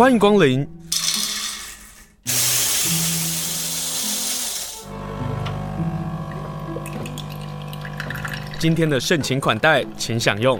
欢迎光临。今天的盛情款待，请享用。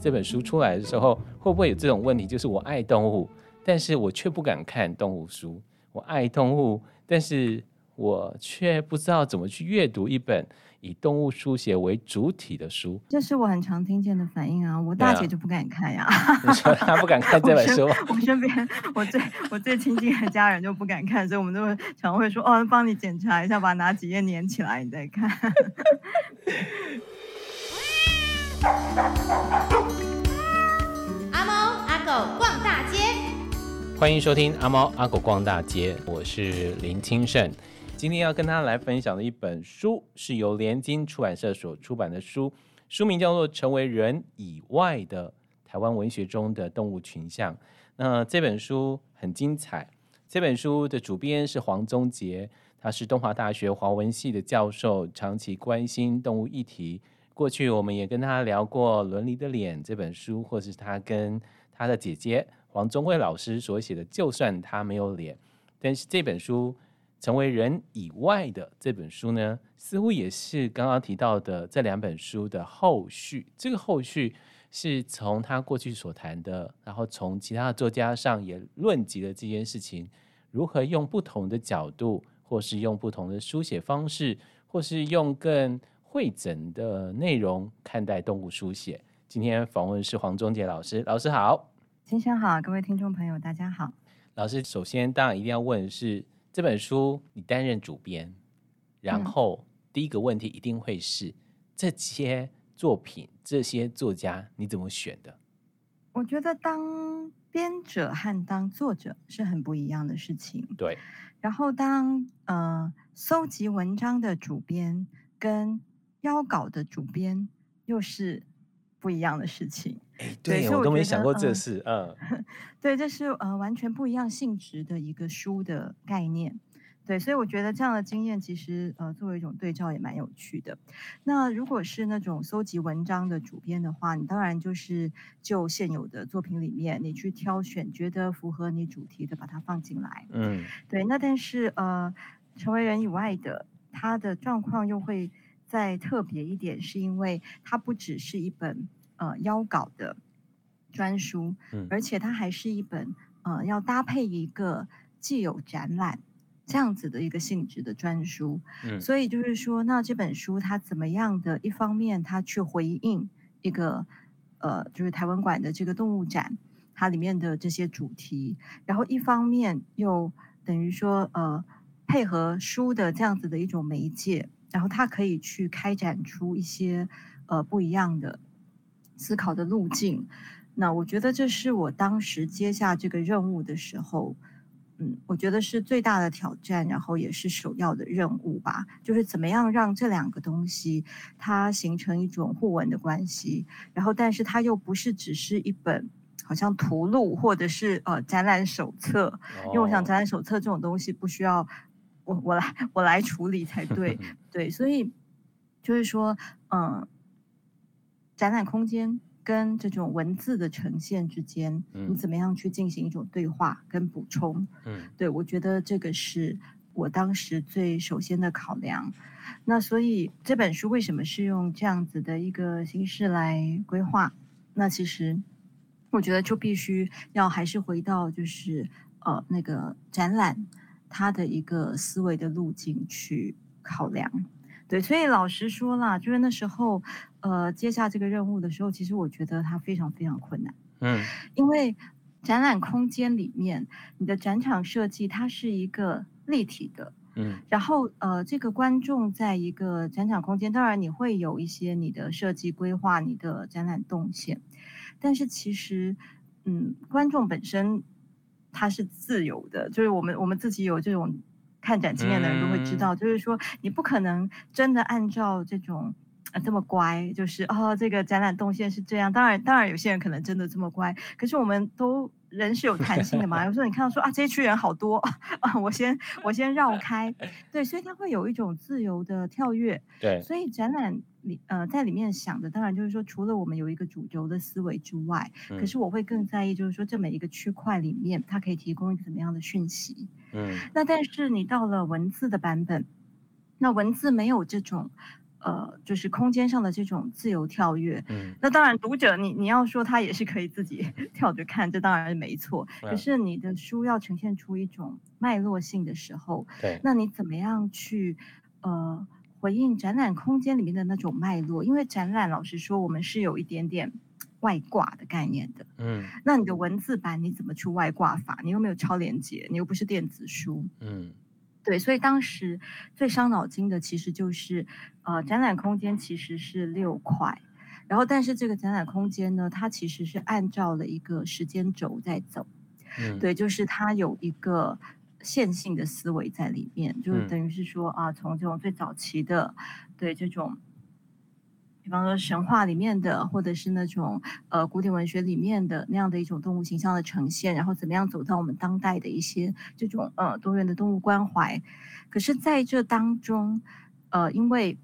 这本书出来的时候，会不会有这种问题？就是我爱动物，但是我却不敢看动物书。我爱动物，但是我却不知道怎么去阅读一本以动物书写为主体的书。这是我很常听见的反应啊！我大姐就不敢看呀、啊。你说她不敢看这本书？我身边我最我最亲近的家人就不敢看，所以我们都会常会说：“哦，帮你检查一下，把哪几页粘起来，你再看。”阿猫阿狗逛大街，欢迎收听阿猫阿狗逛大街，我是林清盛。今天要跟大家来分享的一本书，是由联经出版社所出版的书，书名叫做《成为人以外的台湾文学中的动物群像》。那这本书很精彩，这本书的主编是黄宗杰，他是东华大学华文系的教授，长期关心动物议题。过去我们也跟他聊过《伦理的脸》这本书，或是他跟他的姐姐黄宗慧老师所写的《就算他没有脸》，但是这本书成为人以外的这本书呢，似乎也是刚刚提到的这两本书的后续。这个后续是从他过去所谈的，然后从其他的作家上也论及了这件事情，如何用不同的角度，或是用不同的书写方式，或是用更会诊的内容看待动物书写。今天访问是黄宗杰老师，老师好，先生好，各位听众朋友大家好。老师首先当然一定要问是这本书你担任主编，然后第一个问题一定会是、嗯、这些作品这些作家你怎么选的？我觉得当编者和当作者是很不一样的事情。对，然后当呃搜集文章的主编跟邀稿的主编又是不一样的事情。哎，对，我，我都没想过这事。嗯，对，这是呃完全不一样性质的一个书的概念。对，所以我觉得这样的经验其实呃作为一种对照也蛮有趣的。那如果是那种搜集文章的主编的话，你当然就是就现有的作品里面，你去挑选觉得符合你主题的，把它放进来。嗯，对。那但是呃，成为人以外的，他的状况又会。再特别一点，是因为它不只是一本呃邀稿的专书，嗯，而且它还是一本呃要搭配一个既有展览这样子的一个性质的专书，嗯，所以就是说，那这本书它怎么样的？一方面，它去回应一个呃，就是台湾馆的这个动物展，它里面的这些主题，然后一方面又等于说呃配合书的这样子的一种媒介。然后它可以去开展出一些呃不一样的思考的路径。那我觉得这是我当时接下这个任务的时候，嗯，我觉得是最大的挑战，然后也是首要的任务吧。就是怎么样让这两个东西它形成一种互文的关系，然后但是它又不是只是一本好像图录或者是呃展览手册，因为我想展览手册这种东西不需要。我我来我来处理才对，对，所以就是说，嗯，展览空间跟这种文字的呈现之间，你怎么样去进行一种对话跟补充？嗯，对，我觉得这个是我当时最首先的考量。那所以这本书为什么是用这样子的一个形式来规划？那其实我觉得就必须要还是回到就是呃那个展览。它的一个思维的路径去考量，对，所以老实说啦，就是那时候，呃，接下这个任务的时候，其实我觉得它非常非常困难，嗯，因为展览空间里面，你的展场设计它是一个立体的，嗯，然后呃，这个观众在一个展场空间，当然你会有一些你的设计规划，你的展览动线，但是其实，嗯，观众本身。它是自由的，就是我们我们自己有这种看展经验的人都会知道，嗯、就是说你不可能真的按照这种呃这么乖，就是哦这个展览动线是这样。当然当然有些人可能真的这么乖，可是我们都人是有弹性的嘛。有时候你看到说啊这一区人好多 啊，我先我先绕开，对，所以它会有一种自由的跳跃。对，所以展览里呃在里面想的，当然就是说，除了我们有一个主轴的思维之外，嗯、可是我会更在意，就是说这每一个区块里面，它可以提供怎么样的讯息。嗯，那但是你到了文字的版本，那文字没有这种。呃，就是空间上的这种自由跳跃，嗯，那当然读者你你要说他也是可以自己 跳着看，这当然是没错。嗯、可是你的书要呈现出一种脉络性的时候，对，那你怎么样去呃回应展览空间里面的那种脉络？因为展览老实说，我们是有一点点外挂的概念的，嗯，那你的文字版你怎么去外挂法？你又没有超连接，你又不是电子书，嗯。对，所以当时最伤脑筋的其实就是，呃，展览空间其实是六块，然后但是这个展览空间呢，它其实是按照了一个时间轴在走，嗯，对，就是它有一个线性的思维在里面，就是等于是说啊，从这种最早期的，对这种。比方说神话里面的，或者是那种呃古典文学里面的那样的一种动物形象的呈现，然后怎么样走到我们当代的一些这种呃多元的动物关怀。可是在这当中，呃，因为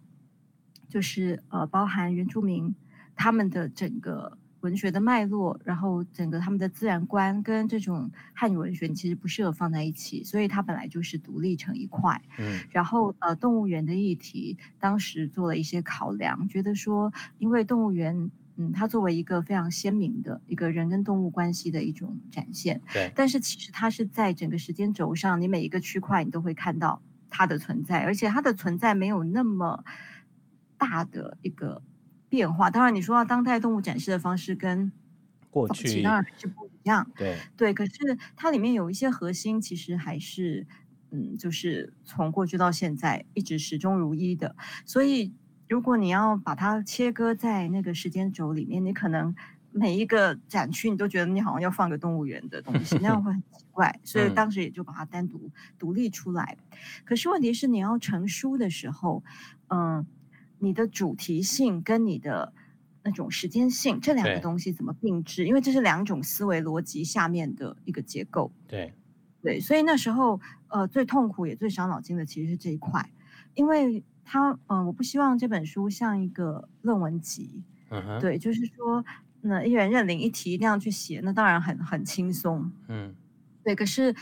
就是呃包含原住民他们的整个。文学的脉络，然后整个他们的自然观跟这种汉语文学其实不适合放在一起，所以它本来就是独立成一块。嗯，然后呃，动物园的议题当时做了一些考量，觉得说，因为动物园，嗯，它作为一个非常鲜明的一个人跟动物关系的一种展现，对，但是其实它是在整个时间轴上，你每一个区块你都会看到它的存在，而且它的存在没有那么大的一个。变化，当然你说到当代动物展示的方式跟过去当是不一样，对对，可是它里面有一些核心，其实还是嗯，就是从过去到现在一直始终如一的。所以如果你要把它切割在那个时间轴里面，你可能每一个展区你都觉得你好像要放个动物园的东西，那样会很奇怪。所以当时也就把它单独独立出来。可是问题是你要成书的时候，嗯。你的主题性跟你的那种时间性，这两个东西怎么并置？因为这是两种思维逻辑下面的一个结构。对，对，所以那时候呃最痛苦也最伤脑筋的其实是这一块，因为他嗯、呃，我不希望这本书像一个论文集。嗯哼。对，就是说那一人认领一题一定要去写，那当然很很轻松。嗯。对，可是。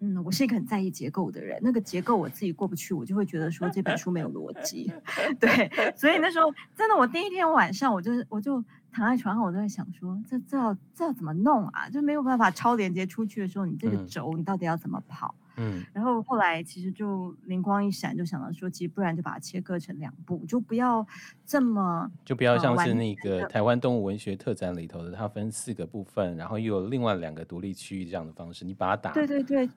嗯，我是一个很在意结构的人，那个结构我自己过不去，我就会觉得说这本书没有逻辑。对，所以那时候真的，我第一天晚上，我就我就躺在床上，我都在想说，这这要这要怎么弄啊？就没有办法超连接出去的时候，你这个轴你到底要怎么跑？嗯，然后后来其实就灵光一闪，就想到说，其实不然就把它切割成两部，就不要这么就不要像是那个台湾动物文学特展里头的，它分四个部分，然后又有另外两个独立区域这样的方式，你把它打对对对。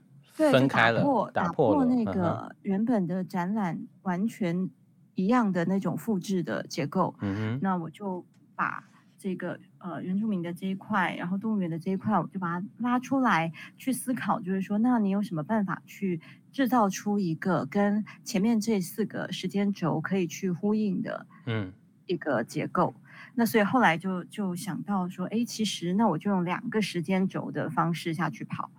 对，分开了，打破，打破那个原本的展览完全一样的那种复制的结构。嗯哼，那我就把这个呃原住民的这一块，然后动物园的这一块，我就把它拉出来去思考，就是说，那你有什么办法去制造出一个跟前面这四个时间轴可以去呼应的嗯一个结构？嗯、那所以后来就就想到说，哎，其实那我就用两个时间轴的方式下去跑。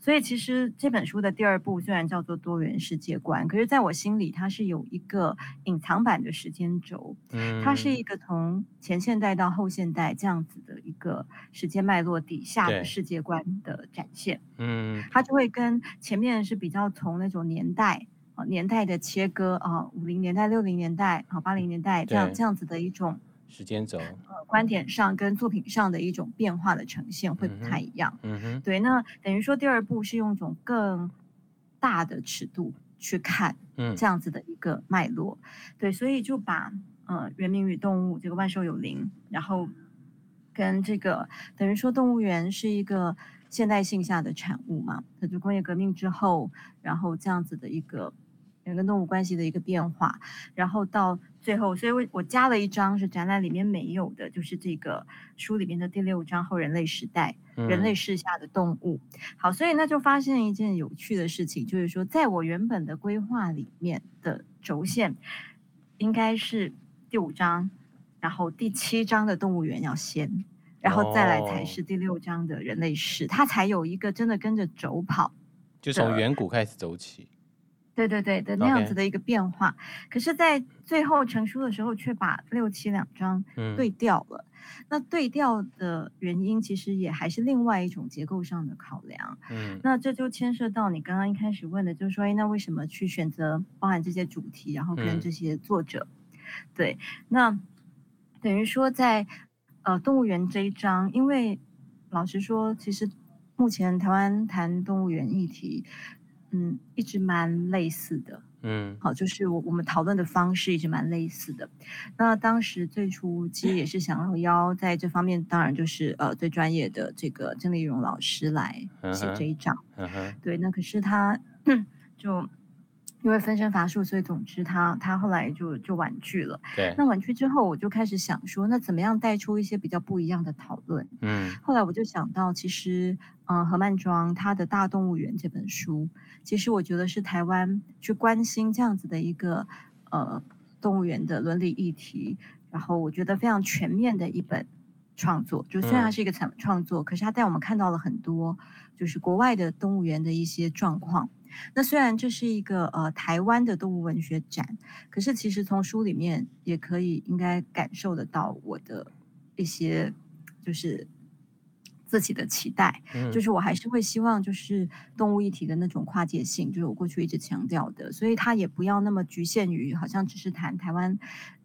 所以其实这本书的第二部虽然叫做多元世界观，可是在我心里它是有一个隐藏版的时间轴，嗯，它是一个从前现代到后现代这样子的一个时间脉络底下的世界观的展现，嗯，它就会跟前面是比较从那种年代啊年代的切割啊，五零年代、六零年代啊、八零年代这样这样子的一种。时间轴，呃，观点上跟作品上的一种变化的呈现会不太一样。嗯哼，对，那等于说第二部是用一种更大的尺度去看，嗯，这样子的一个脉络。对，所以就把呃人民与动物这个万兽有灵，然后跟这个等于说动物园是一个现代性下的产物嘛，它就工业革命之后，然后这样子的一个。人跟动物关系的一个变化，然后到最后，所以我我加了一张是展览里面没有的，就是这个书里面的第六章后人类时代，人类世下的动物。嗯、好，所以那就发现一件有趣的事情，就是说，在我原本的规划里面的轴线应该是第五章，然后第七章的动物园要先，然后再来才是第六章的人类世，它才有一个真的跟着轴跑，就从远古开始走起。对对对的那样子的一个变化。可是，在最后成书的时候，却把六七两章对调了。嗯、那对调的原因，其实也还是另外一种结构上的考量。嗯，那这就牵涉到你刚刚一开始问的，就是说，哎，那为什么去选择包含这些主题，然后跟这些作者？嗯、对，那等于说在呃动物园这一章，因为老实说，其实目前台湾谈动物园议题。嗯，一直蛮类似的，嗯，好，就是我我们讨论的方式一直蛮类似的。那当时最初其实也是想要邀在这方面，当然就是呃最专业的这个郑丽蓉老师来写这一章，对，那可是他 就。因为分身乏术，所以总之他他后来就就婉拒了。对，那婉拒之后，我就开始想说，那怎么样带出一些比较不一样的讨论？嗯，后来我就想到，其实，嗯、呃，何曼庄他的大动物园这本书，其实我觉得是台湾去关心这样子的一个呃动物园的伦理议题，然后我觉得非常全面的一本创作。就虽然它是一个创创作，嗯、可是它带我们看到了很多，就是国外的动物园的一些状况。那虽然这是一个呃台湾的动物文学展，可是其实从书里面也可以应该感受得到我的一些就是自己的期待，嗯、就是我还是会希望就是动物议题的那种跨界性，就是我过去一直强调的，所以它也不要那么局限于好像只是谈台湾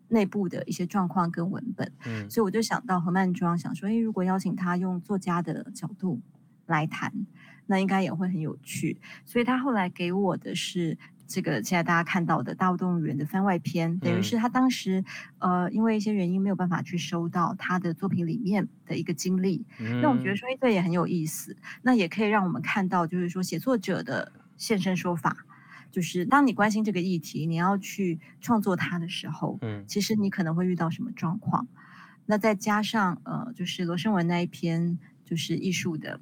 内部的一些状况跟文本，嗯、所以我就想到何曼庄，想说，诶，如果邀请他用作家的角度来谈。那应该也会很有趣，所以他后来给我的是这个现在大家看到的大动物园的番外篇，等于是他当时呃因为一些原因没有办法去收到他的作品里面的一个经历，那我觉得说这也很有意思，那也可以让我们看到就是说写作者的现身说法，就是当你关心这个议题，你要去创作它的时候，嗯，其实你可能会遇到什么状况，那再加上呃就是罗生文那一篇就是艺术的。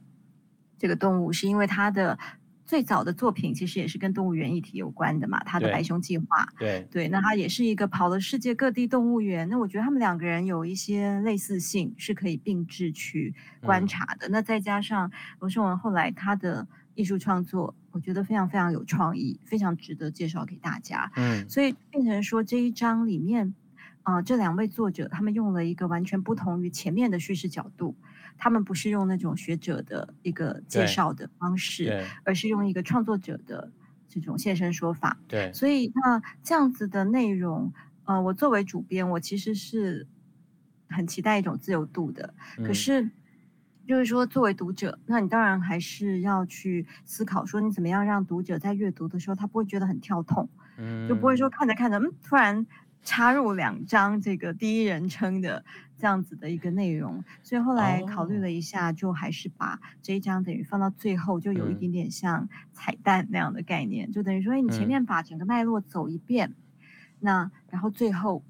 这个动物是因为他的最早的作品其实也是跟动物园议题有关的嘛，他的白熊计划，对对，那他也是一个跑了世界各地动物园，那我觉得他们两个人有一些类似性，是可以并置去观察的。嗯、那再加上罗胜文后来他的艺术创作，我觉得非常非常有创意，非常值得介绍给大家。嗯，所以变成说这一章里面，啊、呃，这两位作者他们用了一个完全不同于前面的叙事角度。他们不是用那种学者的一个介绍的方式，而是用一个创作者的这种现身说法。对，所以那这样子的内容，呃，我作为主编，我其实是很期待一种自由度的。嗯、可是，就是说作为读者，那你当然还是要去思考，说你怎么样让读者在阅读的时候，他不会觉得很跳痛，嗯，就不会说看着看着，嗯，突然。插入两张这个第一人称的这样子的一个内容，所以后来考虑了一下，就还是把这一章等于放到最后，就有一点点像彩蛋那样的概念，就等于说，哎，你前面把整个脉络走一遍，那然后最后。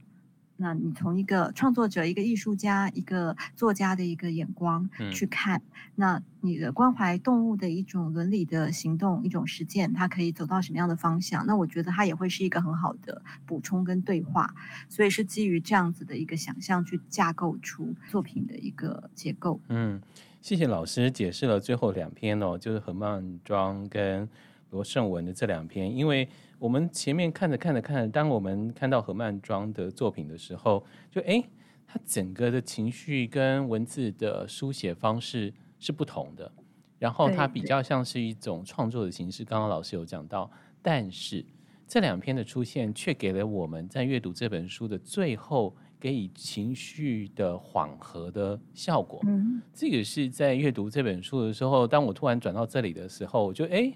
那你从一个创作者、一个艺术家、一个作家的一个眼光去看，嗯、那你的关怀动物的一种伦理的行动、一种实践，它可以走到什么样的方向？那我觉得它也会是一个很好的补充跟对话。所以是基于这样子的一个想象去架构出作品的一个结构。嗯，谢谢老师解释了最后两篇哦，就是何曼庄跟罗胜文的这两篇，因为。我们前面看着看着看着，当我们看到何曼庄的作品的时候，就诶，他整个的情绪跟文字的书写方式是不同的，然后它比较像是一种创作的形式。刚刚老师有讲到，但是这两篇的出现却给了我们在阅读这本书的最后给予情绪的缓和的效果。嗯，这个是在阅读这本书的时候，当我突然转到这里的时候，我就诶。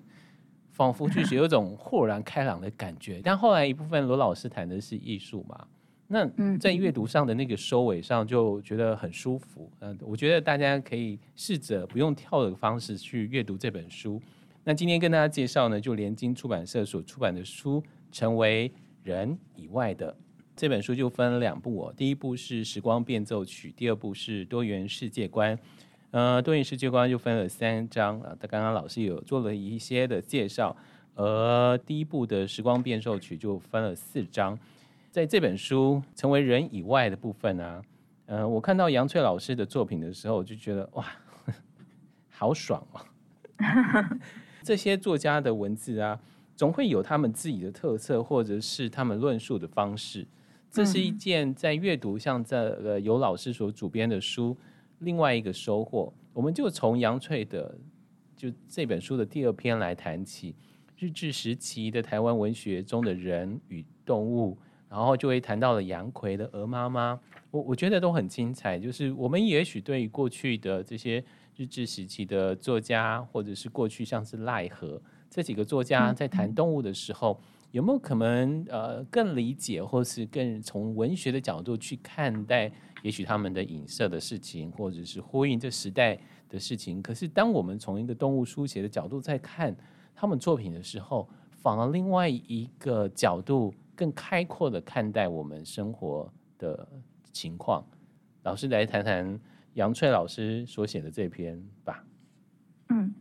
仿佛就是有种豁然开朗的感觉，但后来一部分罗老师谈的是艺术嘛，那在阅读上的那个收尾上就觉得很舒服。嗯，我觉得大家可以试着不用跳的方式去阅读这本书。那今天跟大家介绍呢，就联经出版社所出版的书《成为人以外的》这本书就分两部哦，第一部是《时光变奏曲》，第二部是《多元世界观》。呃，多元世界观就分了三章啊。他刚刚老师有做了一些的介绍，而第一部的《时光变奏曲》就分了四章。在这本书成为人以外的部分啊，呃，我看到杨翠老师的作品的时候，我就觉得哇，好爽哦！这些作家的文字啊，总会有他们自己的特色，或者是他们论述的方式。这是一件在阅读像这个由老师所主编的书，另外一个收获。我们就从杨翠的就这本书的第二篇来谈起，日治时期的台湾文学中的人与动物，然后就会谈到了杨奎的《鹅妈妈》，我我觉得都很精彩。就是我们也许对于过去的这些日治时期的作家，或者是过去像是赖和这几个作家在谈动物的时候。有没有可能呃更理解，或是更从文学的角度去看待，也许他们的影射的事情，或者是呼应这时代的事情？可是当我们从一个动物书写的角度在看他们作品的时候，反而另外一个角度更开阔的看待我们生活的情况。老师来谈谈杨翠老师所写的这篇吧。嗯，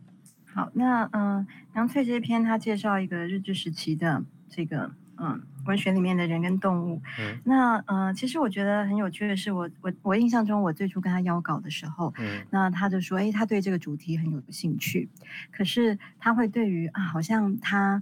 好，那嗯、呃，杨翠这篇他介绍一个日治时期的。这个嗯，文学里面的人跟动物，嗯、那呃，其实我觉得很有趣的是我，我我我印象中，我最初跟他邀稿的时候，嗯、那他就说，哎，他对这个主题很有兴趣，可是他会对于啊，好像他。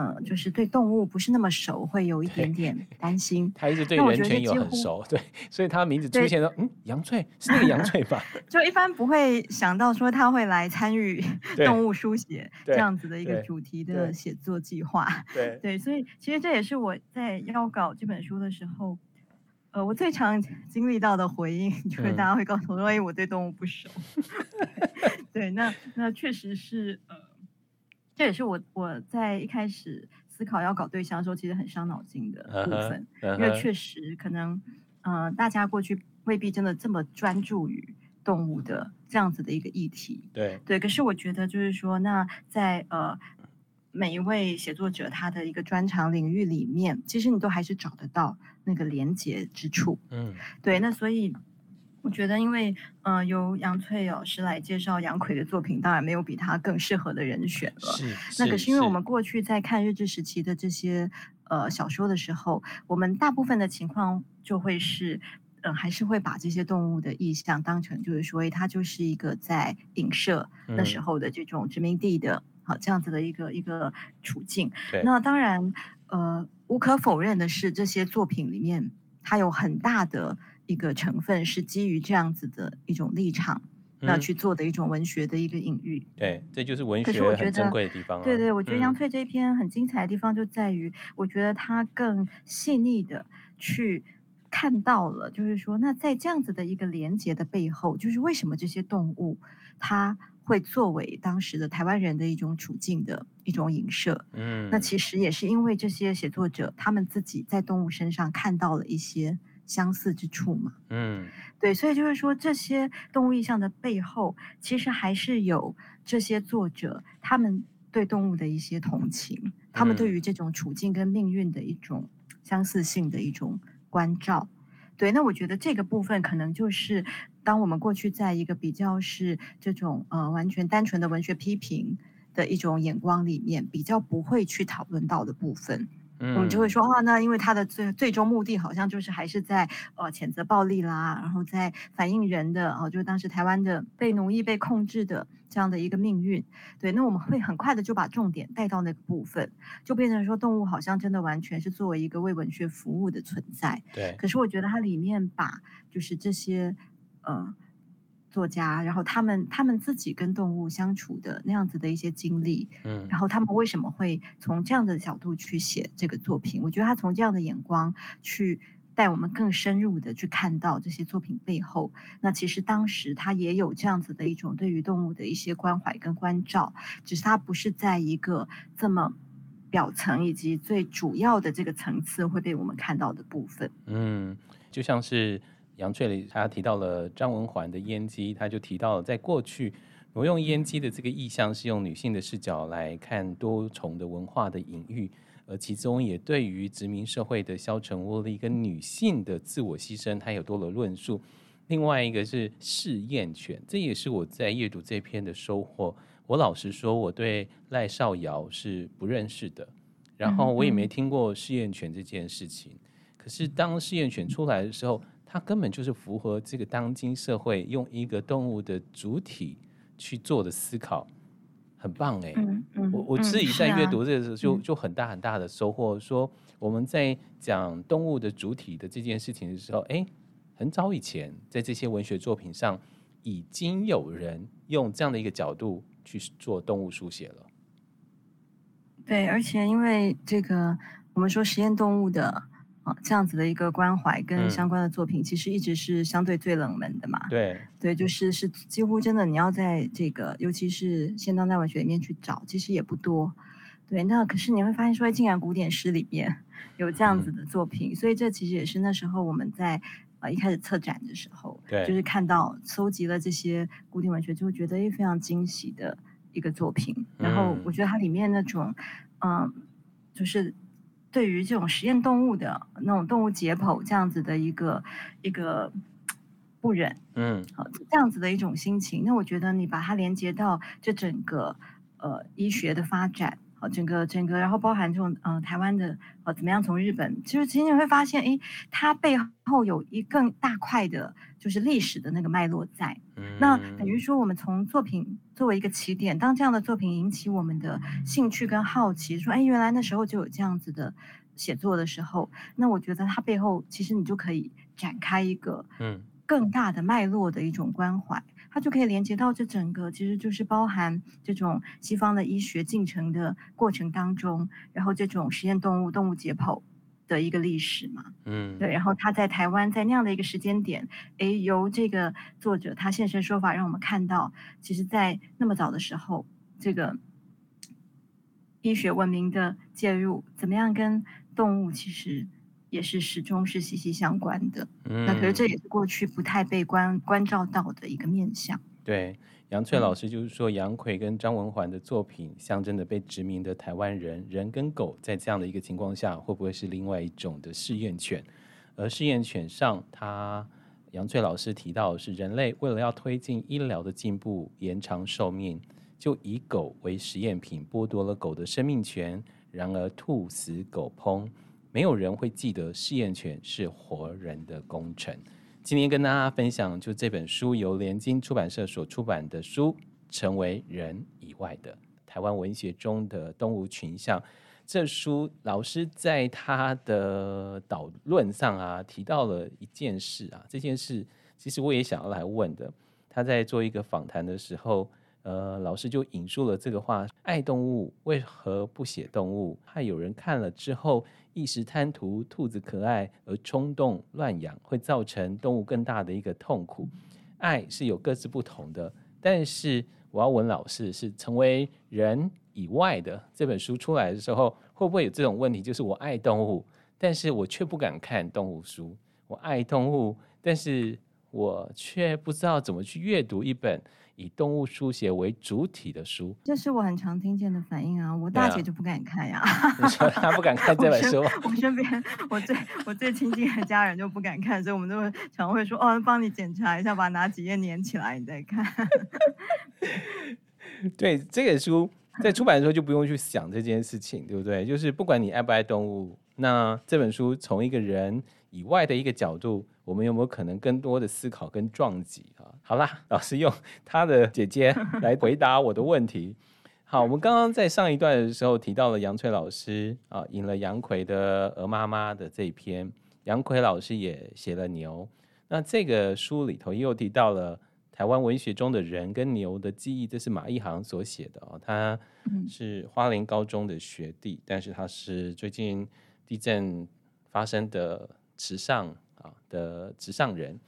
嗯，就是对动物不是那么熟，会有一点点 担心。他一直对人犬有很熟，对，所以他名字 出现了，嗯，杨翠是那个杨翠吧？就一般不会想到说他会来参与动物书写这样子的一个主题的写作计划。对对，所以其实这也是我在要搞这本书的时候，呃，我最常经历到的回应，就是大家会告诉我说，哎，我对动物不熟。对，那那确实是呃。这也是我我在一开始思考要搞对象的时候，其实很伤脑筋的部分，uh huh, uh huh. 因为确实可能，呃，大家过去未必真的这么专注于动物的这样子的一个议题。对对，可是我觉得就是说，那在呃每一位写作者他的一个专长领域里面，其实你都还是找得到那个连接之处。嗯，对，那所以。我觉得，因为呃，由杨翠老师来介绍杨奎的作品，当然没有比他更适合的人选了。是，那可是因为我们过去在看日治时期的这些呃小说的时候，我们大部分的情况就会是，嗯，还是会把这些动物的意象当成就是说，它就是一个在影射那时候的这种殖民地的啊、呃、这样子的一个一个处境。对那当然，呃，无可否认的是，这些作品里面它有很大的。一个成分是基于这样子的一种立场，那、嗯、去做的一种文学的一个隐喻。对，这就是文学很珍贵的地方、啊。对对，我觉得杨翠这一篇很精彩的地方就在于，嗯、我觉得他更细腻的去看到了，就是说，那在这样子的一个连接的背后，就是为什么这些动物它会作为当时的台湾人的一种处境的一种影射。嗯，那其实也是因为这些写作者他们自己在动物身上看到了一些。相似之处嘛，嗯，对，所以就是说，这些动物意象的背后，其实还是有这些作者他们对动物的一些同情，嗯、他们对于这种处境跟命运的一种相似性的一种关照。对，那我觉得这个部分可能就是，当我们过去在一个比较是这种呃完全单纯的文学批评的一种眼光里面，比较不会去讨论到的部分。嗯，我们就会说啊，那因为他的最最终目的好像就是还是在呃谴责暴力啦，然后在反映人的哦，就是当时台湾的被奴役、被控制的这样的一个命运。对，那我们会很快的就把重点带到那个部分，就变成说动物好像真的完全是作为一个为文学服务的存在。对，可是我觉得它里面把就是这些呃。作家，然后他们他们自己跟动物相处的那样子的一些经历，嗯，然后他们为什么会从这样的角度去写这个作品？我觉得他从这样的眼光去带我们更深入的去看到这些作品背后，那其实当时他也有这样子的一种对于动物的一些关怀跟关照，只是他不是在一个这么表层以及最主要的这个层次会被我们看到的部分。嗯，就像是。杨翠里他提到了张文环的烟机，他就提到了在过去挪用烟机的这个意象是用女性的视角来看多重的文化的隐喻，而其中也对于殖民社会的消沉无力跟女性的自我牺牲，他有多了论述。另外一个是试验犬，这也是我在阅读这篇的收获。我老实说，我对赖少尧是不认识的，然后我也没听过试验犬这件事情。可是当试验犬出来的时候，它根本就是符合这个当今社会用一个动物的主体去做的思考，很棒哎、嗯嗯，我我自己在阅读这个时候就、嗯、就很大很大的收获，说我们在讲动物的主体的这件事情的时候，哎，很早以前在这些文学作品上已经有人用这样的一个角度去做动物书写了。对，而且因为这个我们说实验动物的。这样子的一个关怀跟相关的作品，其实一直是相对最冷门的嘛。嗯、对对，就是是几乎真的，你要在这个尤其是现当代文学里面去找，其实也不多。对，那可是你会发现说，竟然古典诗里面有这样子的作品，嗯、所以这其实也是那时候我们在呃一开始策展的时候，对，就是看到搜集了这些古典文学，就会觉得也非常惊喜的一个作品。然后我觉得它里面那种，嗯、呃，就是。对于这种实验动物的那种动物解剖这样子的一个一个不忍，嗯，好这样子的一种心情，那我觉得你把它连接到这整个呃医学的发展。好，整个整个，然后包含这种呃台湾的呃怎么样从日本，其实其实你会发现，哎，它背后有一更大块的，就是历史的那个脉络在。嗯、那等于说，我们从作品作为一个起点，当这样的作品引起我们的兴趣跟好奇，说，哎，原来那时候就有这样子的写作的时候，那我觉得它背后其实你就可以展开一个嗯更大的脉络的一种关怀。它就可以连接到这整个，其实就是包含这种西方的医学进程的过程当中，然后这种实验动物、动物解剖的一个历史嘛，嗯，对，然后他在台湾在那样的一个时间点，诶，由这个作者他现身说法，让我们看到，其实，在那么早的时候，这个医学文明的介入，怎么样跟动物其实。也是始终是息息相关的，嗯，那可是这也是过去不太被关关照到的一个面向。对，杨翠老师就是说，杨奎跟张文环的作品象征的被殖民的台湾人，人跟狗在这样的一个情况下，会不会是另外一种的试验犬？而试验犬上，他杨翠老师提到是，人类为了要推进医疗的进步，延长寿命，就以狗为实验品，剥夺了狗的生命权。然而，兔死狗烹。没有人会记得试验犬是活人的工程。今天跟大家分享，就这本书由联经出版社所出版的书《成为人以外的台湾文学中的动物群像》。这书老师在他的导论上啊提到了一件事啊，这件事其实我也想要来问的。他在做一个访谈的时候，呃，老师就引述了这个话：爱动物为何不写动物？怕有人看了之后。一时贪图兔子可爱而冲动乱养，会造成动物更大的一个痛苦。爱是有各自不同的，但是我要问老师，是成为人以外的这本书出来的时候，会不会有这种问题？就是我爱动物，但是我却不敢看动物书。我爱动物，但是我却不知道怎么去阅读一本。以动物书写为主体的书，这是我很常听见的反应啊！我大姐就不敢看呀、啊。你说她不敢看这本书？我身边我最我最亲近的家人就不敢看，所以我们都会常会说：“哦，帮你检查一下，把哪几页粘起来，你再看。”对，这个书在出版的时候就不用去想这件事情，对不对？就是不管你爱不爱动物，那这本书从一个人以外的一个角度。我们有没有可能更多的思考跟撞击啊？好啦，老师用他的姐姐 来回答我的问题。好，我们刚刚在上一段的时候提到了杨翠老师啊，引了杨奎的《鹅妈妈》的这一篇，杨奎老师也写了牛。那这个书里头又提到了台湾文学中的人跟牛的记忆，这是马一航所写的哦。他是花莲高中的学弟，但是他是最近地震发生的池上。啊的纸上人，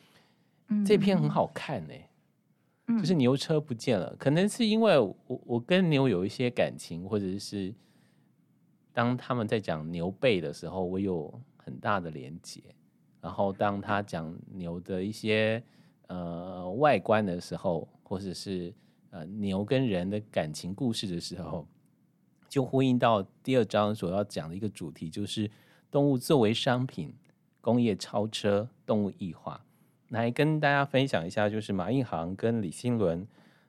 嗯、这篇很好看呢、嗯，就是牛车不见了，可能是因为我我跟牛有一些感情，或者是当他们在讲牛背的时候，我有很大的连结。然后当他讲牛的一些呃外观的时候，或者是呃牛跟人的感情故事的时候，就呼应到第二章所要讲的一个主题，就是动物作为商品。工业超车、动物异化，来跟大家分享一下，就是马一航跟李新伦。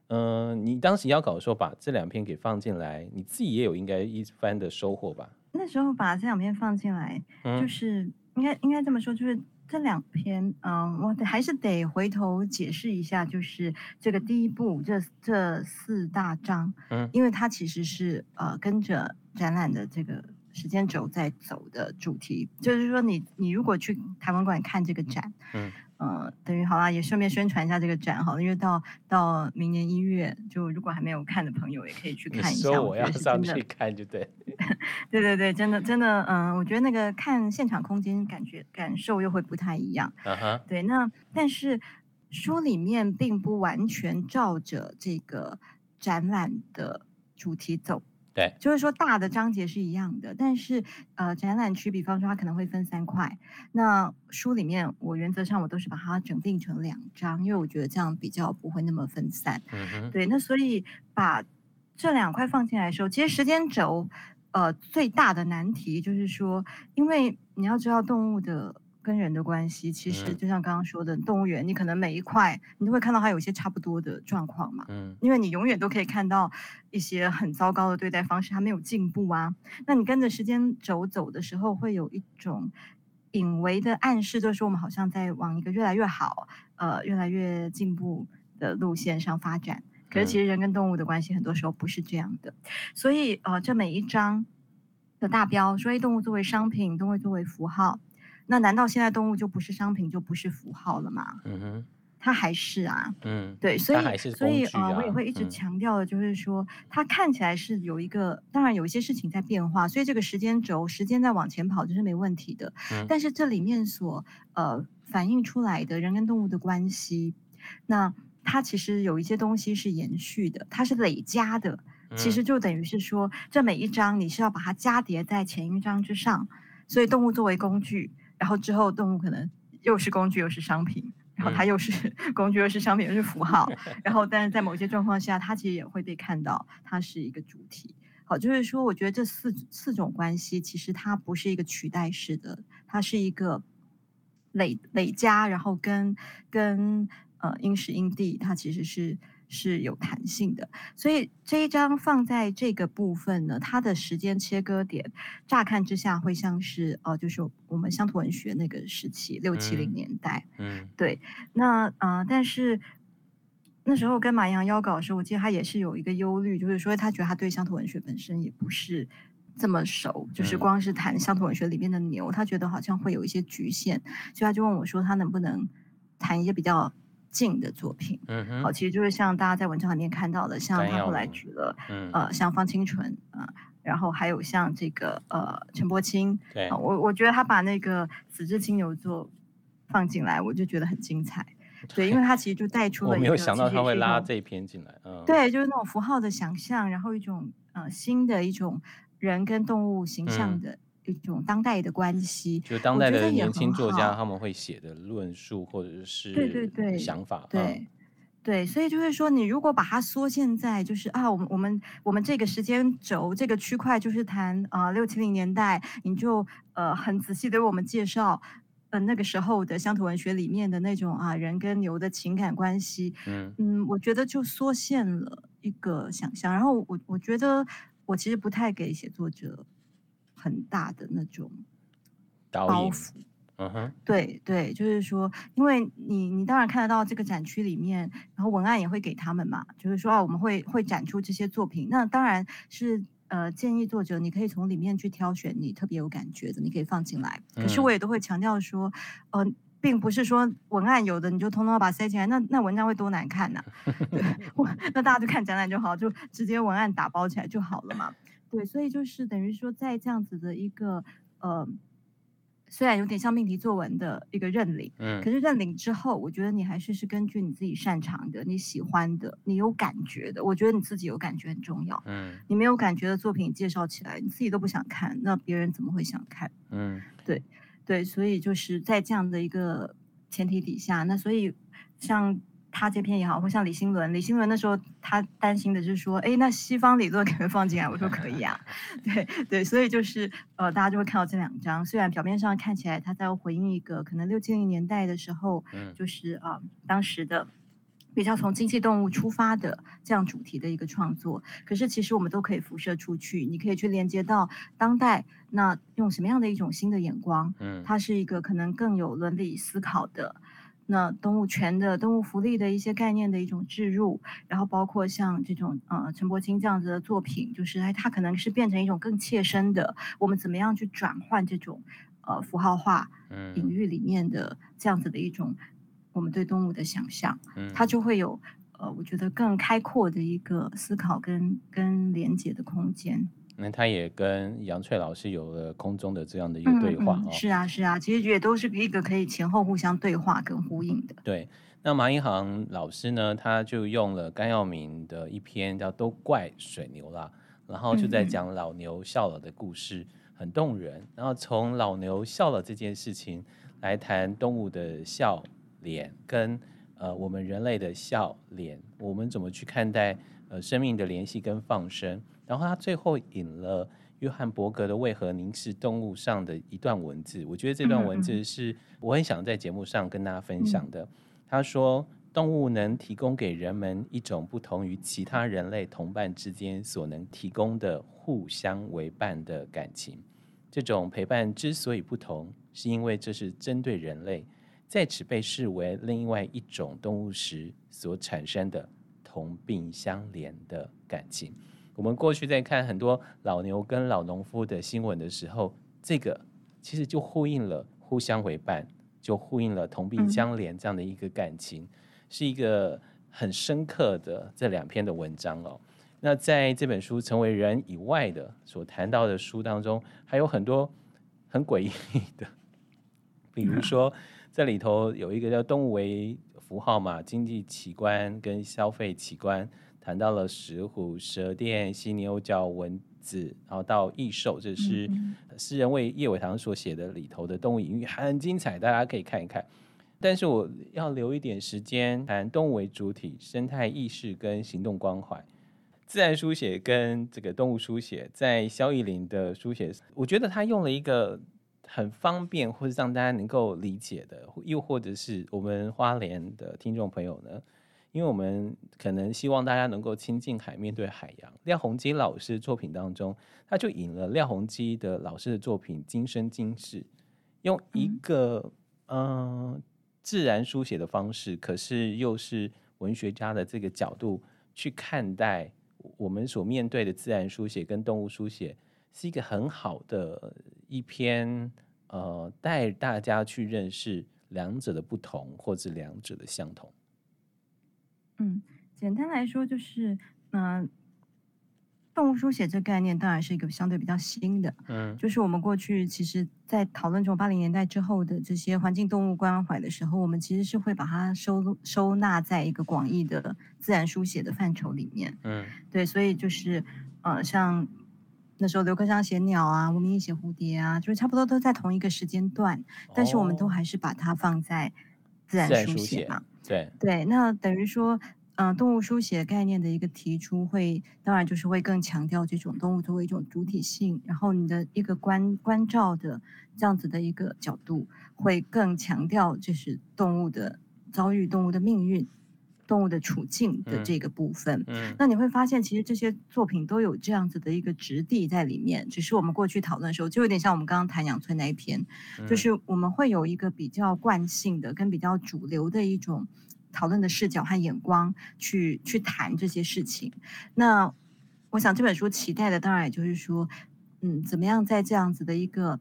嗯、呃，你当时要搞的时候，把这两篇给放进来，你自己也有应该一番的收获吧？那时候把这两篇放进来，嗯、就是应该应该这么说，就是这两篇，嗯，我还是得回头解释一下，就是这个第一部这这四大章，嗯，因为它其实是呃跟着展览的这个时间轴在走的主题，就是说你你如果去台湾馆看这个展，嗯。呃，等于好啦，也顺便宣传一下这个展哈，因为到到明年一月，就如果还没有看的朋友，也可以去看一下。说我要上去看就对。对对对，真的真的，嗯、呃，我觉得那个看现场空间感觉感受又会不太一样。Uh huh. 对，那但是书里面并不完全照着这个展览的主题走。对，就是说大的章节是一样的，但是呃，展览区，比方说它可能会分三块。那书里面我原则上我都是把它整定成两章，因为我觉得这样比较不会那么分散。嗯哼。对，那所以把这两块放进来的时候，其实时间轴呃最大的难题就是说，因为你要知道动物的。跟人的关系，其实就像刚刚说的，嗯、动物园你可能每一块你都会看到它有一些差不多的状况嘛，嗯，因为你永远都可以看到一些很糟糕的对待方式，它没有进步啊。那你跟着时间轴走的时候，会有一种隐微的暗示，就是说我们好像在往一个越来越好、呃，越来越进步的路线上发展。可是其实人跟动物的关系很多时候不是这样的，所以呃，这每一章的大标所以，动物作为商品，动物作为符号。那难道现在动物就不是商品，就不是符号了吗？嗯哼，它还是啊。嗯，对，所以、啊、所以啊、呃，我也会一直强调的，就是说，嗯、它看起来是有一个，当然有一些事情在变化，所以这个时间轴，时间在往前跑，这是没问题的。嗯，但是这里面所呃反映出来的人跟动物的关系，那它其实有一些东西是延续的，它是累加的，其实就等于是说，这每一章你是要把它加叠在前一章之上，所以动物作为工具。然后之后，动物可能又是工具又是商品，然后它又是 工具又是商品又是符号，然后但是在某些状况下，它其实也会被看到，它是一个主体。好，就是说，我觉得这四四种关系其实它不是一个取代式的，它是一个累累加，然后跟跟呃因时因地，它其实是。是有弹性的，所以这一章放在这个部分呢，它的时间切割点，乍看之下会像是哦、呃，就是我们乡土文学那个时期，六七零年代，嗯，嗯对。那啊、呃，但是那时候跟马洋邀稿的时候，我记得他也是有一个忧虑，就是说他觉得他对乡土文学本身也不是这么熟，就是光是谈乡土文学里面的牛，他觉得好像会有一些局限，所以他就问我说，他能不能谈一些比较。近的作品，嗯哼，好，其实就是像大家在文章里面看到的，像他后来举了，嗯，呃，像方清纯啊、呃，然后还有像这个呃陈柏青，对，呃、我我觉得他把那个死之金牛座放进来，我就觉得很精彩，对，因为他其实就带出了一个，我没有想到他会拉这一篇进来，嗯，对，就是那种符号的想象，然后一种呃新的一种人跟动物形象的。嗯一种当代的关系，就当代的年轻作家他们会写的论述或者是对对对想法，对对，对，所以就是说，你如果把它缩现在就是啊，我们我们我们这个时间轴这个区块就是谈啊六七零年代，你就呃很仔细的为我们介绍呃那个时候的乡土文学里面的那种啊人跟牛的情感关系，嗯嗯，我觉得就缩限了一个想象，然后我我觉得我其实不太给写作者。很大的那种包袱，嗯哼，对对，就是说，因为你你当然看得到这个展区里面，然后文案也会给他们嘛，就是说啊，我们会会展出这些作品，那当然是呃建议作者你可以从里面去挑选你特别有感觉的，你可以放进来。可是我也都会强调说，呃，并不是说文案有的你就通通把它塞进来，那那文章会多难看呐、我那大家就看展览就好，就直接文案打包起来就好了嘛。对，所以就是等于说，在这样子的一个呃，虽然有点像命题作文的一个认领，嗯，可是认领之后，我觉得你还是是根据你自己擅长的、你喜欢的、你有感觉的。我觉得你自己有感觉很重要，嗯，你没有感觉的作品介绍起来，你自己都不想看，那别人怎么会想看？嗯，对，对，所以就是在这样的一个前提底下，那所以像。他这篇也好，或像李新伦，李新伦那时候他担心的就是说，哎，那西方理论可不可以放进来？我说可以啊，对对，所以就是呃，大家就会看到这两章，虽然表面上看起来他在回应一个可能六七零年代的时候，嗯，就是啊、呃、当时的比较从经济动物出发的这样主题的一个创作，可是其实我们都可以辐射出去，你可以去连接到当代，那用什么样的一种新的眼光？嗯，它是一个可能更有伦理思考的，那动物权的、动物福利的一些概念的一种置入，然后包括像这种呃陈柏青这样子的作品，就是哎，它可能是变成一种更切身的，我们怎么样去转换这种呃符号化领域里面的这样子的一种。我们对动物的想象，嗯，它就会有呃，我觉得更开阔的一个思考跟跟连接的空间。那他也跟杨翠老师有了空中的这样的一个对话，嗯嗯，哦。是啊，是啊，其实也都是一个可以前后互相对话跟呼应的。对，那马英航老师呢，他就用了甘耀明的一篇叫《都怪水牛》啦，然后就在讲老牛笑了的故事，很动人。然后从老牛笑了这件事情来谈动物的笑。脸跟呃我们人类的笑脸，我们怎么去看待呃生命的联系跟放生？然后他最后引了约翰伯格的《为何凝视动物》上的一段文字，我觉得这段文字是我很想在节目上跟大家分享的。他说，动物能提供给人们一种不同于其他人类同伴之间所能提供的互相为伴的感情。这种陪伴之所以不同，是因为这是针对人类。在此被视为另外一种动物时所产生的同病相怜的感情。我们过去在看很多老牛跟老农夫的新闻的时候，这个其实就呼应了互相为伴，就呼应了同病相怜这样的一个感情，是一个很深刻的这两篇的文章哦。那在这本书《成为人》以外的所谈到的书当中，还有很多很诡异的，比如说。这里头有一个叫动物为符号嘛，经济奇观跟消费奇观，谈到了石虎、蛇店、犀牛角、蚊子，然后到异兽，这是诗人为叶伟堂所写的里头的动物隐喻，很精彩，大家可以看一看。但是我要留一点时间谈动物为主体、生态意识跟行动关怀、自然书写跟这个动物书写，在萧亦伶的书写，我觉得他用了一个。很方便，或者让大家能够理解的，又或者是我们花莲的听众朋友呢，因为我们可能希望大家能够亲近海，面对海洋。廖鸿基老师的作品当中，他就引了廖鸿基的老师的作品《今生今世》，用一个嗯、呃、自然书写的方式，可是又是文学家的这个角度去看待我们所面对的自然书写跟动物书写。是一个很好的一篇，呃，带大家去认识两者的不同，或者两者的相同。嗯，简单来说就是，嗯、呃，动物书写这概念当然是一个相对比较新的，嗯，就是我们过去其实在讨论这种八零年代之后的这些环境动物关怀的时候，我们其实是会把它收收纳在一个广义的自然书写的范畴里面，嗯，对，所以就是，呃，像。那时候刘克襄写鸟啊，吴明益写蝴蝶啊，就是差不多都在同一个时间段，哦、但是我们都还是把它放在自然书写嘛。写对对，那等于说，嗯、呃，动物书写概念的一个提出会，会当然就是会更强调这种动物作为一种主体性，然后你的一个关关照的这样子的一个角度，会更强调就是动物的遭遇、动物的命运。动物的处境的这个部分，嗯嗯、那你会发现，其实这些作品都有这样子的一个质地在里面。只是我们过去讨论的时候，就有点像我们刚刚谈杨翠那一篇，嗯、就是我们会有一个比较惯性的、跟比较主流的一种讨论的视角和眼光去去谈这些事情。那我想这本书期待的，当然也就是说，嗯，怎么样在这样子的一个。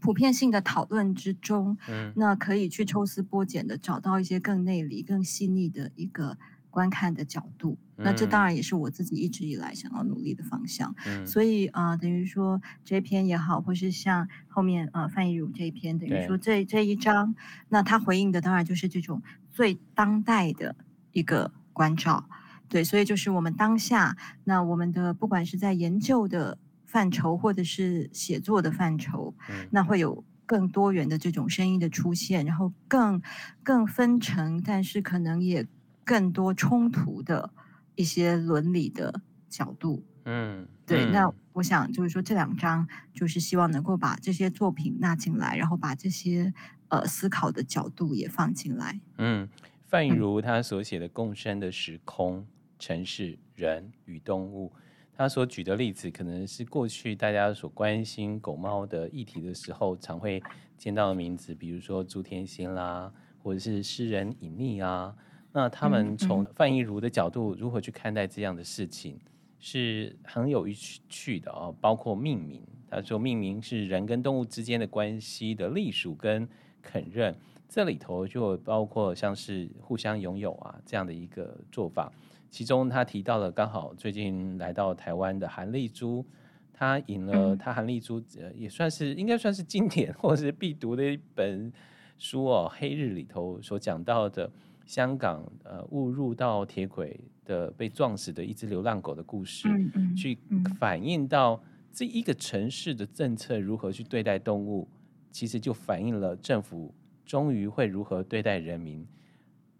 普遍性的讨论之中，嗯，那可以去抽丝剥茧的找到一些更内里、更细腻的一个观看的角度。嗯、那这当然也是我自己一直以来想要努力的方向。嗯，所以啊、呃，等于说这篇也好，或是像后面呃范逸如这一篇，等于说这这一章，那他回应的当然就是这种最当代的一个关照。对，所以就是我们当下，那我们的不管是在研究的。范畴或者是写作的范畴，嗯、那会有更多元的这种声音的出现，然后更更分成，但是可能也更多冲突的一些伦理的角度。嗯，对。嗯、那我想就是说，这两章就是希望能够把这些作品纳进来，然后把这些呃思考的角度也放进来。嗯，范雨如他所写的《共生的时空、城市、人与动物》，他所举的例子，可能是过去大家所关心狗猫的议题的时候，常会见到的名字，比如说朱天心啦，或者是诗人尹幂啊。那他们从范怡如的角度，如何去看待这样的事情，是很有趣的哦。包括命名，他说命名是人跟动物之间的关系的隶属跟肯认。这里头就包括像是互相拥有啊这样的一个做法，其中他提到了刚好最近来到台湾的韩丽珠，他引了他韩丽珠呃也算是应该算是经典或者是必读的一本书哦，《黑日》里头所讲到的香港呃误入到铁轨的被撞死的一只流浪狗的故事，去反映到这一个城市的政策如何去对待动物，其实就反映了政府。终于会如何对待人民？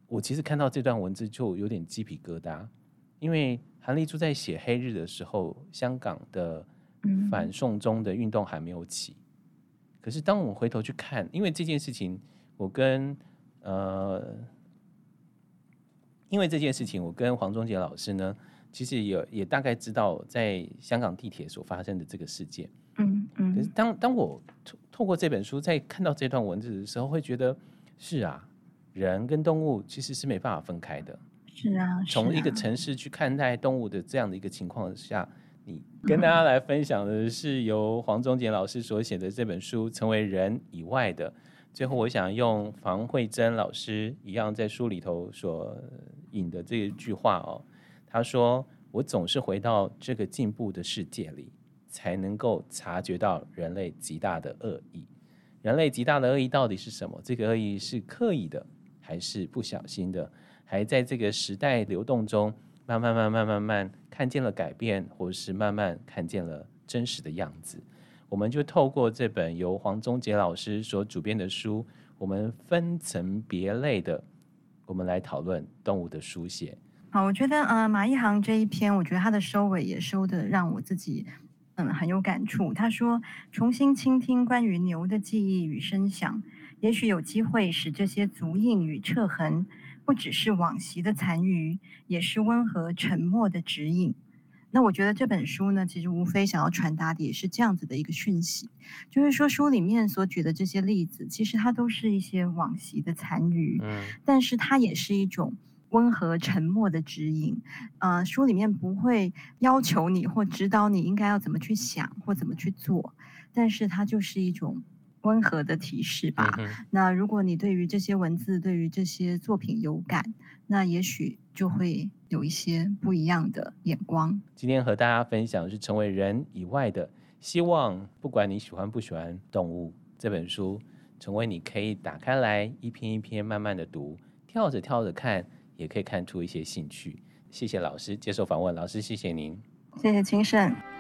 我其实看到这段文字就有点鸡皮疙瘩，因为韩丽珠在写《黑日》的时候，香港的反送中的运动还没有起。可是当我们回头去看，因为这件事情，我跟呃，因为这件事情，我跟黄宗杰老师呢，其实也也大概知道在香港地铁所发生的这个事件。嗯嗯。可是当当我透过这本书，在看到这段文字的时候，会觉得是啊，人跟动物其实是没办法分开的。是啊，从一个城市去看待动物的这样的一个情况下，你跟大家来分享的是由黄宗杰老师所写的这本书《成为人以外的》。最后，我想用房慧珍老师一样在书里头所引的这一句话哦，他说：“我总是回到这个进步的世界里。”才能够察觉到人类极大的恶意。人类极大的恶意到底是什么？这个恶意是刻意的，还是不小心的？还在这个时代流动中，慢慢、慢慢、慢慢看见了改变，或是慢慢看见了真实的样子。我们就透过这本由黄宗杰老师所主编的书，我们分层别类的，我们来讨论动物的书写。好，我觉得呃，马一航这一篇，我觉得他的收尾也收得让我自己。嗯，很有感触。他说：“重新倾听关于牛的记忆与声响，也许有机会使这些足印与彻痕，不只是往昔的残余，也是温和沉默的指引。”那我觉得这本书呢，其实无非想要传达的也是这样子的一个讯息，就是说书里面所举的这些例子，其实它都是一些往昔的残余，嗯，但是它也是一种。温和沉默的指引，呃，书里面不会要求你或指导你应该要怎么去想或怎么去做，但是它就是一种温和的提示吧。嗯、那如果你对于这些文字、对于这些作品有感，那也许就会有一些不一样的眼光。今天和大家分享的是成为人以外的，希望不管你喜欢不喜欢动物这本书，成为你可以打开来一篇一篇慢慢的读，跳着跳着看。也可以看出一些兴趣。谢谢老师接受访问，老师谢谢您，谢谢清盛。